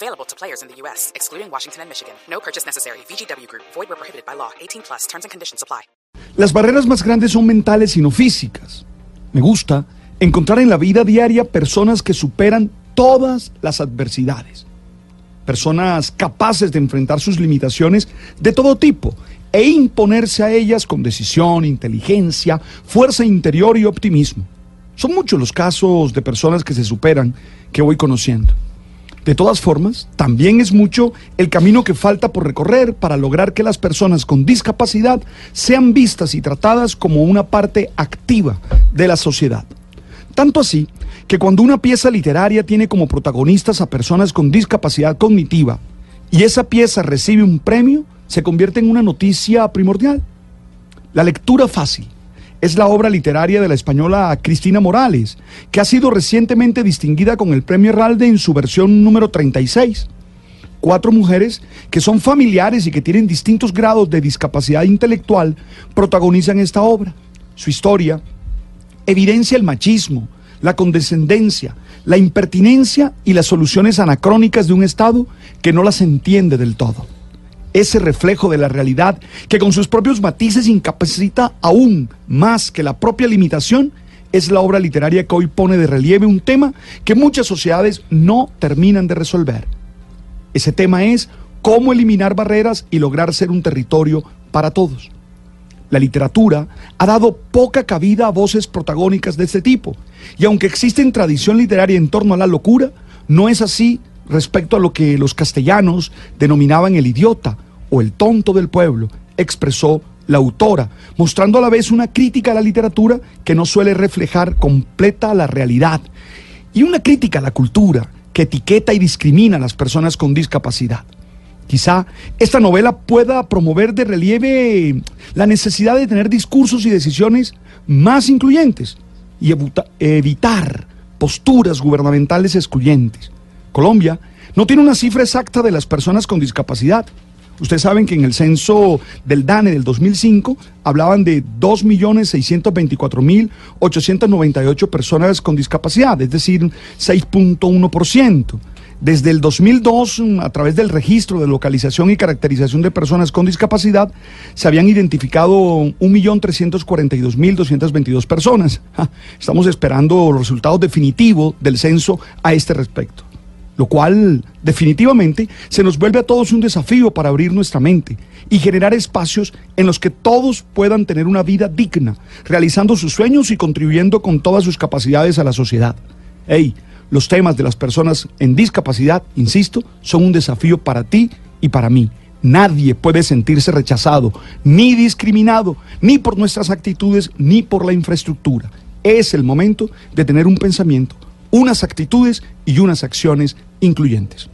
Available to players in the U.S., excluding Washington and Michigan. No purchase necessary. VGW Group. Void where prohibited by law. 18 plus. Terms and conditions apply. Las barreras más grandes son mentales y no físicas. Me gusta encontrar en la vida diaria personas que superan todas las adversidades. Personas capaces de enfrentar sus limitaciones de todo tipo e imponerse a ellas con decisión, inteligencia, fuerza interior y optimismo. Son muchos los casos de personas que se superan que voy conociendo. De todas formas, también es mucho el camino que falta por recorrer para lograr que las personas con discapacidad sean vistas y tratadas como una parte activa de la sociedad. Tanto así que cuando una pieza literaria tiene como protagonistas a personas con discapacidad cognitiva y esa pieza recibe un premio, se convierte en una noticia primordial. La lectura fácil es la obra literaria de la española Cristina Morales, que ha sido recientemente distinguida con el Premio Herralde en su versión número 36. Cuatro mujeres que son familiares y que tienen distintos grados de discapacidad intelectual protagonizan esta obra. Su historia evidencia el machismo, la condescendencia, la impertinencia y las soluciones anacrónicas de un Estado que no las entiende del todo ese reflejo de la realidad que con sus propios matices incapacita aún más que la propia limitación, es la obra literaria que hoy pone de relieve un tema que muchas sociedades no terminan de resolver. Ese tema es cómo eliminar barreras y lograr ser un territorio para todos. La literatura ha dado poca cabida a voces protagónicas de este tipo, y aunque existe tradición literaria en torno a la locura, no es así respecto a lo que los castellanos denominaban el idiota o el tonto del pueblo, expresó la autora, mostrando a la vez una crítica a la literatura que no suele reflejar completa la realidad y una crítica a la cultura que etiqueta y discrimina a las personas con discapacidad. Quizá esta novela pueda promover de relieve la necesidad de tener discursos y decisiones más incluyentes y evitar posturas gubernamentales excluyentes. Colombia no tiene una cifra exacta de las personas con discapacidad. Ustedes saben que en el censo del DANE del 2005 hablaban de 2.624.898 personas con discapacidad, es decir, 6.1%. Desde el 2002, a través del registro de localización y caracterización de personas con discapacidad, se habían identificado 1.342.222 personas. Estamos esperando los resultados definitivos del censo a este respecto lo cual definitivamente se nos vuelve a todos un desafío para abrir nuestra mente y generar espacios en los que todos puedan tener una vida digna, realizando sus sueños y contribuyendo con todas sus capacidades a la sociedad. Hey, los temas de las personas en discapacidad, insisto, son un desafío para ti y para mí. Nadie puede sentirse rechazado, ni discriminado, ni por nuestras actitudes, ni por la infraestructura. Es el momento de tener un pensamiento unas actitudes y unas acciones incluyentes.